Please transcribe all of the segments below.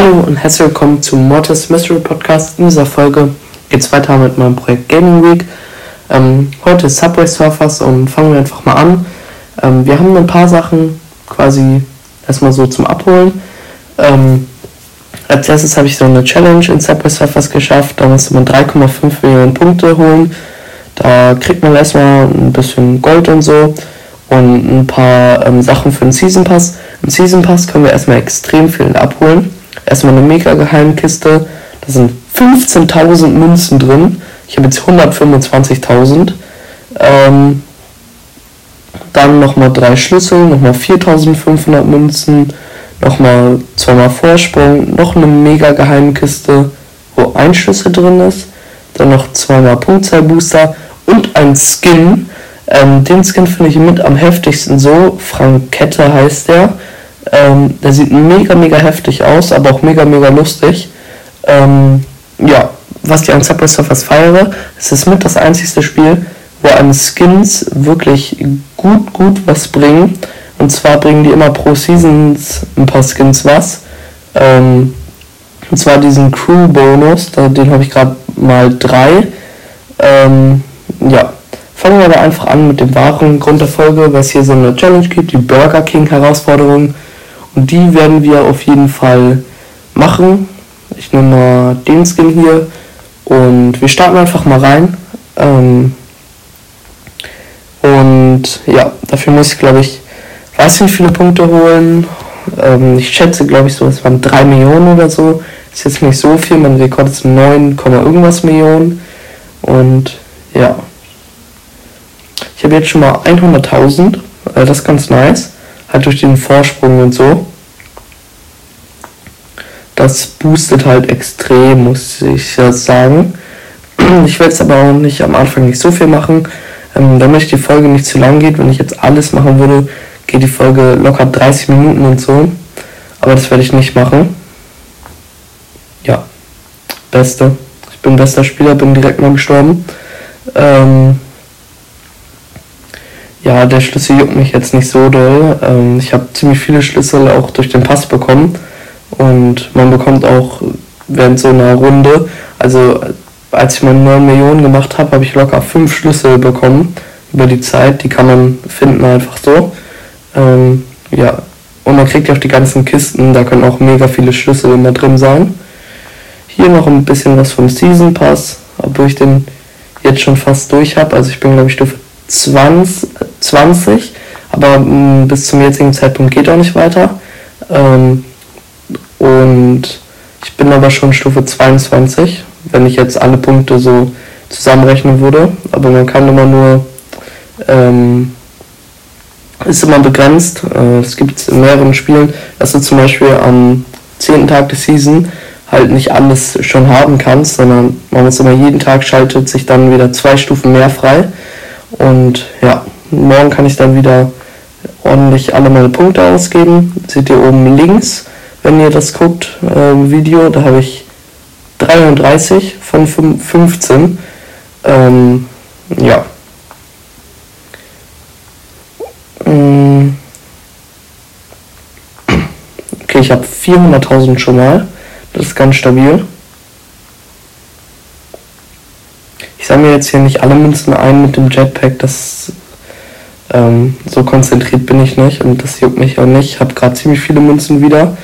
Hallo und herzlich willkommen zum Mortis Mystery Podcast. In dieser Folge geht es weiter mit meinem Projekt Gaming Week. Ähm, heute ist Subway Surfers und fangen wir einfach mal an. Ähm, wir haben ein paar Sachen quasi erstmal so zum Abholen. Ähm, als erstes habe ich so eine Challenge in Subway Surfers geschafft. Da musste man 3,5 Millionen Punkte holen. Da kriegt man erstmal ein bisschen Gold und so und ein paar ähm, Sachen für den Season Pass. Im Season Pass können wir erstmal extrem viel abholen erstmal eine mega Geheimkiste. Da sind 15.000 Münzen drin. Ich habe jetzt 125.000. Ähm, dann nochmal drei Schlüssel, nochmal 4.500 Münzen, nochmal zweimal Vorsprung, noch eine mega Geheimkiste, wo ein Schlüssel drin ist. Dann noch zweimal Punktzahlbooster und ein Skin. Ähm, den Skin finde ich mit am heftigsten so. Frankette heißt der. Ähm, der sieht mega, mega heftig aus, aber auch mega, mega lustig. Ähm, ja, was ich an Subway Surfers feiere, es ist mit das einzigste Spiel, wo einem Skins wirklich gut, gut was bringen. Und zwar bringen die immer pro Seasons ein paar Skins was. Ähm, und zwar diesen Crew-Bonus, den habe ich gerade mal drei. Ähm, ja, fangen wir aber einfach an mit dem wahren Grund der Folge, weil es hier so eine Challenge gibt, die Burger King Herausforderung. Und die werden wir auf jeden Fall machen. Ich nehme mal den Skin hier und wir starten einfach mal rein. Ähm und ja, dafür muss ich glaube ich, weiß nicht, viele Punkte holen. Ähm ich schätze glaube ich so, es waren 3 Millionen oder so. Ist jetzt nicht so viel, mein Rekord ist 9, irgendwas Millionen. Und ja. Ich habe jetzt schon mal 100.000. Äh, das ist ganz nice halt durch den Vorsprung und so. Das boostet halt extrem, muss ich sagen. Ich werde es aber auch nicht am Anfang nicht so viel machen, ähm, damit die Folge nicht zu lang geht. Wenn ich jetzt alles machen würde, geht die Folge locker 30 Minuten und so. Aber das werde ich nicht machen. Ja, beste. Ich bin bester Spieler, bin direkt mal gestorben. Ähm, ja, der Schlüssel juckt mich jetzt nicht so doll. Ähm, ich habe ziemlich viele Schlüssel auch durch den Pass bekommen. Und man bekommt auch während so einer Runde, also als ich meine 9 Millionen gemacht habe, habe ich locker 5 Schlüssel bekommen über die Zeit. Die kann man finden einfach so. Ähm, ja, und man kriegt ja auch die ganzen Kisten, da können auch mega viele Schlüssel immer drin sein. Hier noch ein bisschen was vom Season Pass, obwohl ich den jetzt schon fast durch habe. Also ich bin glaube ich Stufe 20, 20 aber mh, mm, bis zum jetzigen Zeitpunkt geht auch nicht weiter. Ähm, und ich bin aber schon Stufe 22, wenn ich jetzt alle Punkte so zusammenrechnen würde. Aber man kann immer nur, ähm, ist immer begrenzt. Äh, es gibt in mehreren Spielen, dass du zum Beispiel am 10. Tag der Season halt nicht alles schon haben kannst, sondern man muss immer jeden Tag schaltet sich dann wieder zwei Stufen mehr frei. Und ja, morgen kann ich dann wieder ordentlich alle meine Punkte ausgeben. Seht ihr oben links, wenn ihr das guckt, äh, Video, da habe ich 33 von 15. Ähm, ja. Mm. Okay, ich habe 400.000 schon mal. Das ist ganz stabil. Ich sammle jetzt hier nicht alle Münzen ein mit dem Jetpack. Das ähm, so konzentriert bin ich nicht und das juckt mich auch nicht. Ich habe gerade ziemlich viele Münzen wieder.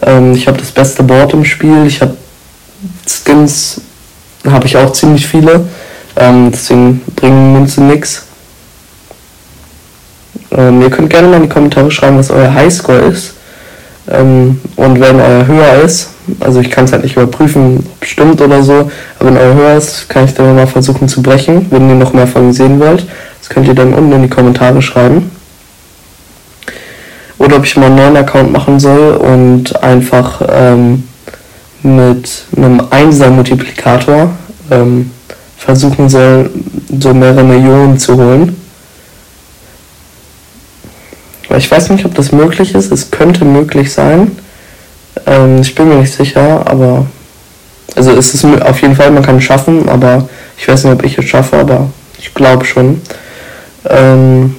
Ähm, ich habe das beste Board im Spiel. Ich habe Skins, habe ich auch ziemlich viele. Ähm, deswegen bringen Münzen nichts. Ähm, ihr könnt gerne mal in die Kommentare schreiben, was euer Highscore ist. Ähm, und wenn euer höher ist, also ich kann es halt nicht überprüfen, ob stimmt oder so, aber wenn euer höher ist, kann ich dann mal versuchen zu brechen, wenn ihr noch mehr von mir sehen wollt. Das könnt ihr dann unten in die Kommentare schreiben. Oder ob ich mal einen neuen Account machen soll und einfach ähm, mit einem Einser-Multiplikator ähm, versuchen soll, so mehrere Millionen zu holen. Ich weiß nicht, ob das möglich ist. Es könnte möglich sein. Ähm, ich bin mir nicht sicher, aber. Also es ist auf jeden Fall, man kann es schaffen, aber ich weiß nicht, ob ich es schaffe, aber ich glaube schon. Ähm,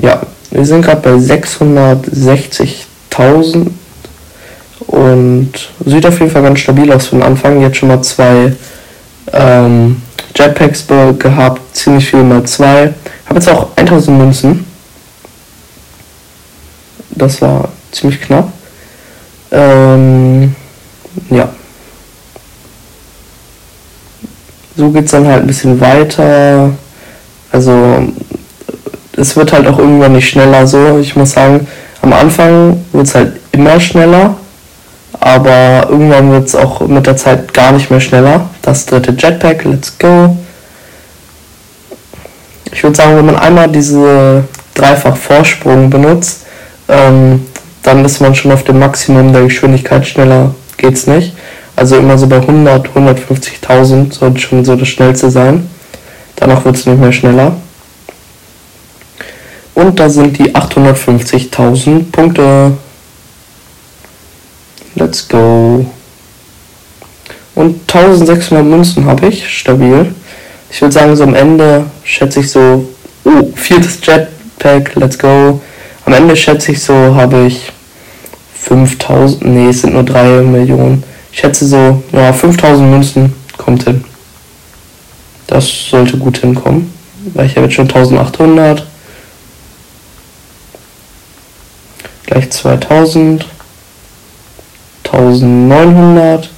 ja, wir sind gerade bei 660.000 Und sieht auf jeden Fall ganz stabil aus für den Anfang. Jetzt schon mal zwei ähm, Jetpacks gehabt, ziemlich viel mal zwei. Habe jetzt auch 1000 Münzen. Das war ziemlich knapp. Ähm, ja. So geht es dann halt ein bisschen weiter. Also es wird halt auch irgendwann nicht schneller so. Ich muss sagen, am Anfang wird es halt immer schneller, aber irgendwann wird es auch mit der Zeit gar nicht mehr schneller. Das dritte Jetpack, let's go. Ich würde sagen, wenn man einmal diese dreifach Vorsprung benutzt, ähm, dann ist man schon auf dem Maximum der Geschwindigkeit. Schneller geht's nicht. Also immer so bei 100, 150.000 sollte schon so das schnellste sein. Danach wird es nicht mehr schneller. Und da sind die 850.000 Punkte. Let's go. Und 1600 Münzen habe ich, stabil. Ich würde sagen, so am Ende schätze ich so, uh, viertes Jetpack, let's go. Am Ende schätze ich so, habe ich 5000, nee, es sind nur 3 Millionen. Ich schätze so, ja, 5000 Münzen kommt hin. Das sollte gut hinkommen, weil ich habe jetzt schon 1800. Gleich 2000. 1900.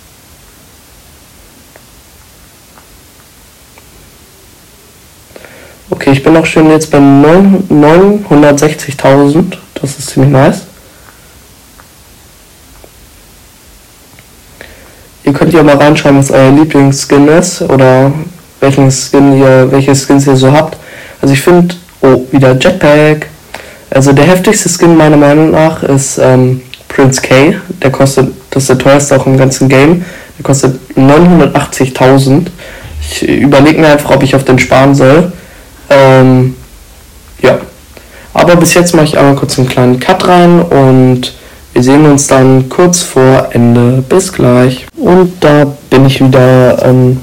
Okay, ich bin auch schon jetzt bei 960.000. Das ist ziemlich nice. Ihr könnt ja mal reinschreiben, was euer Lieblingsskin ist oder welchen Skin ihr, welche Skins ihr so habt. Also ich finde, oh, wieder Jetpack. Also der heftigste Skin meiner Meinung nach ist ähm, Prince K. Der kostet, das ist der teuerste auch im ganzen Game. Der kostet 980.000. Ich überlege mir einfach, ob ich auf den sparen soll. Ähm, ja. Aber bis jetzt mache ich einmal kurz einen kleinen Cut rein und wir sehen uns dann kurz vor Ende. Bis gleich. Und da bin ich wieder. Ähm,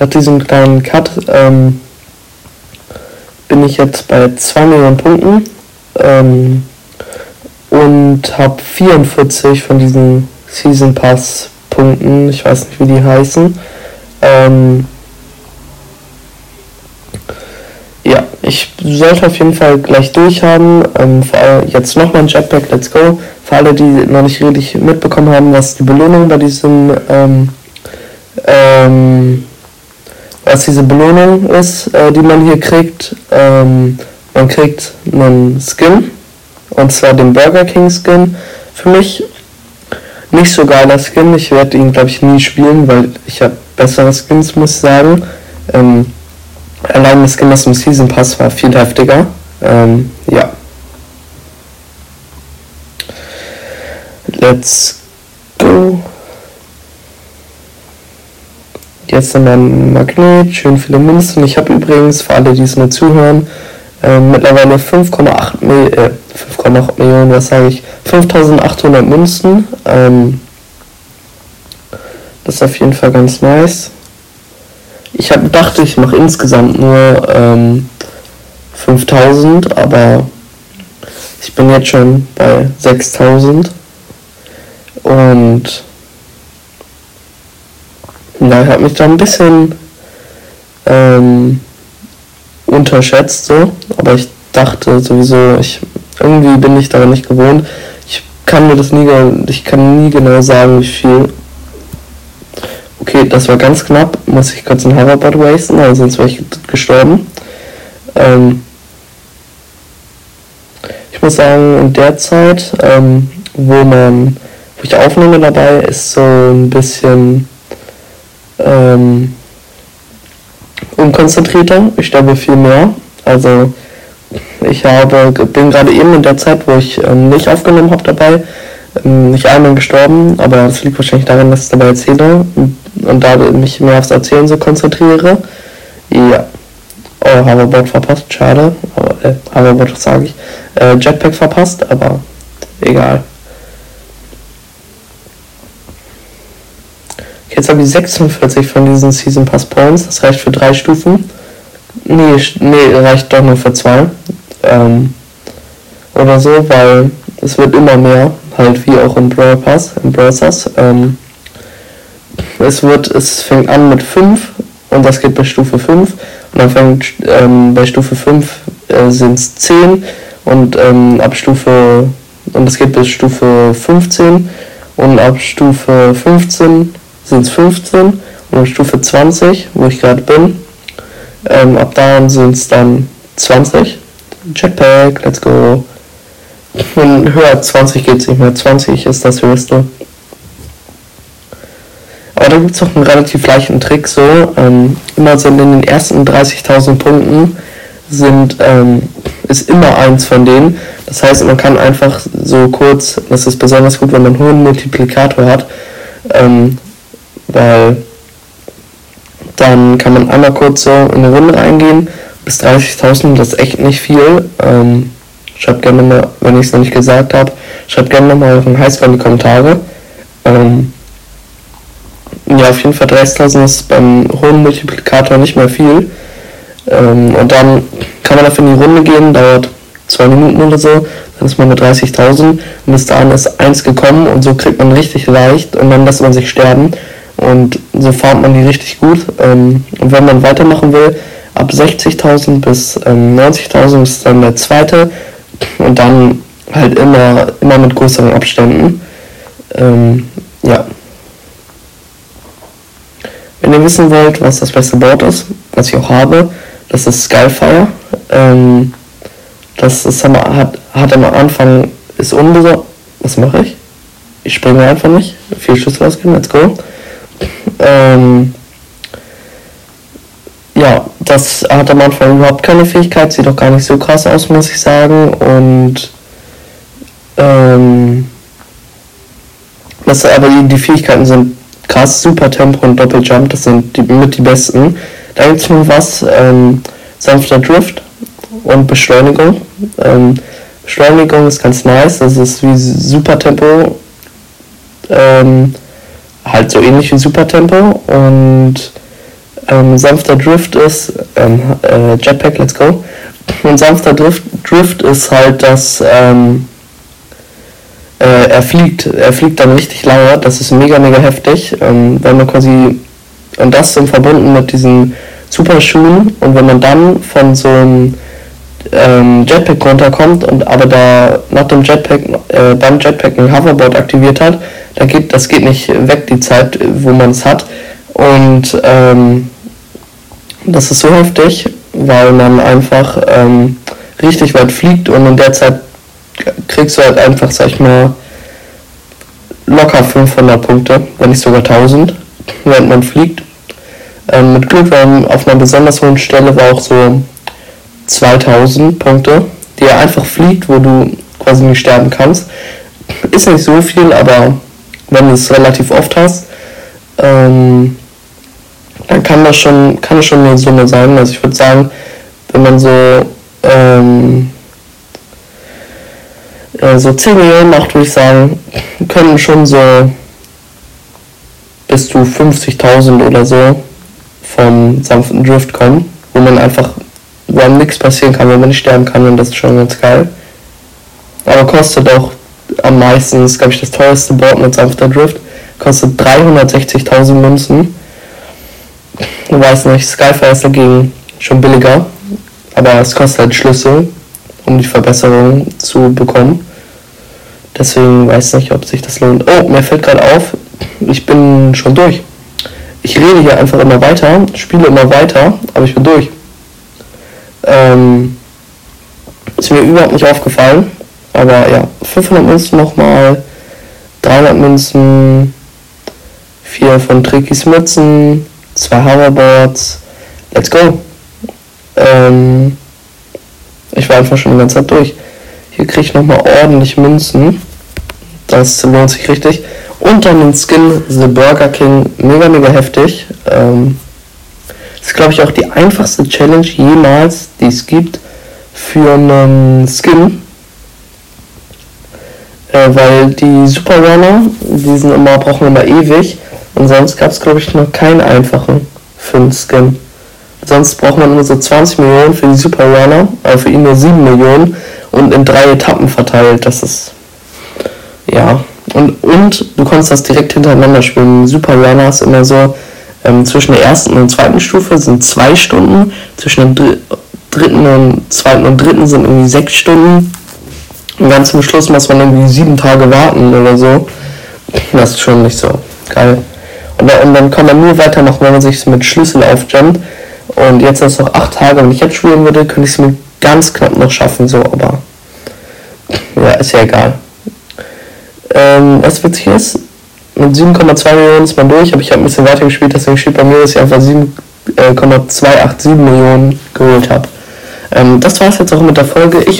nach diesem kleinen Cut ähm, bin ich jetzt bei 2 Millionen Punkten ähm, und habe 44 von diesen Season Pass Punkten. Ich weiß nicht, wie die heißen. Ähm, ja, ich sollte auf jeden Fall gleich durchhaben. Ähm, vor allem jetzt nochmal ein Jetpack, let's go. Für alle, die noch nicht richtig mitbekommen haben, was die Belohnung bei diesem ähm, ähm, was diese Belohnung ist, äh, die man hier kriegt. Ähm, man kriegt einen Skin, und zwar den Burger King Skin. Für mich nicht so geiler Skin. Ich werde ihn, glaube ich, nie spielen, weil ich habe bessere Skins, muss ich sagen. Ähm, allein das Skin aus dem Season Pass war viel heftiger. Ähm, ja. Let's go. Jetzt nochmal ein Magnet, schön viele Münzen. Ich habe übrigens, für alle, die es nur zuhören, äh, mittlerweile 5,8 Mil äh, Millionen, was sage ich, 5800 Münzen. Ähm, das ist auf jeden Fall ganz nice. Ich hab, dachte, ich mache insgesamt nur ähm, 5000, aber ich bin jetzt schon bei 6000. Und ja, ich habe mich da ein bisschen ähm, unterschätzt, so. Aber ich dachte sowieso, ich irgendwie bin ich daran nicht gewohnt. Ich kann mir das nie, ich kann nie genau sagen, wie viel. Okay, das war ganz knapp. Muss ich kurz ein Hoverboard wasten, also sonst wäre ich gestorben. Ähm ich muss sagen, in der Zeit, ähm, wo man, wo ich aufnehme dabei, ist so ein bisschen ähm, unkonzentrierter. Ich sterbe viel mehr. Also ich habe, bin gerade eben in der Zeit, wo ich ähm, nicht aufgenommen habe dabei, ähm, nicht einmal gestorben, aber das liegt wahrscheinlich daran, dass ich dabei erzähle und, da mich mehr aufs Erzählen so konzentriere. Ja. Oh, Hoverboard verpasst, schade. Aber, äh, Hoverboard, sage ich? Äh, Jetpack verpasst, aber egal. Jetzt habe ich 46 von diesen Season Pass Points. Das reicht für drei Stufen. Nee, nee, reicht doch nur für zwei. Ähm, oder so, weil es wird immer mehr. halt wie auch im Brawl Pass, im Browsers. Ähm, es wird, es fängt an mit 5 und das geht bei Stufe 5 und dann fängt ähm, bei Stufe 5 äh, sind es 10 und ähm, ab Stufe und das geht bis Stufe 15 und ab Stufe 15 sind es 15 und Stufe 20, wo ich gerade bin, ähm, ab da sind es dann 20. Jetpack, let's go. Und höher als 20 geht es nicht mehr. 20 ist das höchste. Aber da gibt es auch einen relativ leichten Trick so. Ähm, immer sind in den ersten 30.000 Punkten sind, ähm, ist immer eins von denen. Das heißt, man kann einfach so kurz, das ist besonders gut, wenn man einen hohen Multiplikator hat, ähm, weil dann kann man einmal kurz so in eine Runde reingehen. Bis 30.000, das ist echt nicht viel. Ähm, schreibt gerne mal, wenn ich es noch nicht gesagt habe, schreibt gerne mal euren Highscore in die Kommentare. Ähm, ja, auf jeden Fall 30.000 ist beim hohen Multiplikator nicht mehr viel. Ähm, und dann kann man dafür in die Runde gehen, dauert zwei Minuten oder so, dann ist man mit 30.000 und bis dahin ist eins gekommen und so kriegt man richtig leicht und dann lässt man sich sterben und so farmt man die richtig gut. Ähm, und wenn man weitermachen will, ab 60.000 bis ähm, 90.000 ist dann der zweite und dann halt immer, immer mit größeren Abständen. Ähm, ja. Wenn ihr wissen wollt, was das beste Board ist, was ich auch habe, das ist Skyfire. Ähm, das ist, hat, hat am Anfang, ist unbesorgt. Was mache ich? Ich springe einfach nicht. Vier Schüsse rausgehen, let's go. Ähm, ja, das hat am Anfang überhaupt keine Fähigkeit, sieht auch gar nicht so krass aus, muss ich sagen. Und ähm, das, aber die, die Fähigkeiten sind krass, Super Tempo und Doppeljump, das sind die, mit die besten. Da gibt es noch was, ähm, sanfter Drift und Beschleunigung. Ähm, Beschleunigung ist ganz nice, das ist wie Super Tempo, ähm, halt so ähnlich wie Super Tempo und ähm, sanfter Drift ist ähm, äh, Jetpack, let's go. Und sanfter Drift, Drift ist halt, dass ähm, äh, er fliegt, er fliegt dann richtig lange, das ist mega, mega heftig, ähm, wenn man quasi, und das sind verbunden mit diesen super Schuhen und wenn man dann von so einem ähm, Jetpack runterkommt und aber da nach dem Jetpack, äh, beim Jetpack ein Hoverboard aktiviert hat, da geht, das geht nicht weg die Zeit, wo man es hat und ähm, das ist so heftig, weil man einfach ähm, richtig weit fliegt und in der Zeit kriegst du halt einfach, sag ich mal, locker 500 Punkte, wenn nicht sogar 1000, während man fliegt. Ähm, mit Glück war auf einer besonders hohen Stelle war auch so 2000 Punkte, die er einfach fliegt, wo du quasi nicht sterben kannst. Ist nicht so viel, aber wenn du es relativ oft hast, ähm, dann kann das schon, kann das schon eine Summe sein. Also ich würde sagen, wenn man so ähm, äh, so 10 Millionen macht, würde ich sagen, können schon so bis zu 50.000 oder so vom sanften Drift kommen, wo man einfach, wo einem nichts passieren kann, wo man nicht sterben kann und das ist schon ganz geil. Aber kostet auch am meisten, ist glaube ich das teuerste Board mit sanfter Drift, kostet 360.000 Münzen. Ich weiß nicht, Skyfire ist dagegen schon billiger, aber es kostet halt Schlüssel, um die Verbesserung zu bekommen. Deswegen weiß ich nicht, ob sich das lohnt. Oh, mir fällt gerade auf, ich bin schon durch. Ich rede hier einfach immer weiter, spiele immer weiter, aber ich bin durch. Ähm, ist mir überhaupt nicht aufgefallen. Aber ja, 500 Münzen nochmal, 300 Münzen, 4 von Tricky's Mützen, 2 Hoverboards. Let's go. Ähm, ich war einfach schon die ganze Zeit durch. Hier kriege ich nochmal ordentlich Münzen. Das lohnt sich richtig. Und dann den Skin The Burger King. Mega, mega heftig. Ähm, ist, glaube ich, auch die einfachste Challenge jemals, die es gibt für einen Skin. Äh, weil die Super Runner, die sind immer, brauchen immer ewig. Und sonst gab es, glaube ich, noch keinen einfachen für einen Skin. Sonst braucht man nur so 20 Millionen für die Super Runner, aber für ihn nur 7 Millionen und in drei Etappen verteilt. Das ist ja und, und du konntest das direkt hintereinander spielen. Super Runner ist immer so, ähm, zwischen der ersten und zweiten Stufe sind zwei Stunden, zwischen der dritten und zweiten und dritten sind irgendwie sechs Stunden. Und ganz zum Schluss muss man irgendwie sieben Tage warten oder so. Das ist schon nicht so geil. Und, und dann kann man nur weiter noch, wenn man sich mit Schlüssel aufjumpt. Und jetzt sind es noch acht Tage. Wenn ich jetzt spielen würde, könnte ich es mir ganz knapp noch schaffen, so, aber ja, ist ja egal. Ähm, was witzig ist, mit 7,2 Millionen ist man durch, aber ich habe ein bisschen weiter gespielt, deswegen steht bei mir, dass ich einfach 7,287 Millionen geholt habe. Ähm, das war es jetzt auch mit der Folge. Ich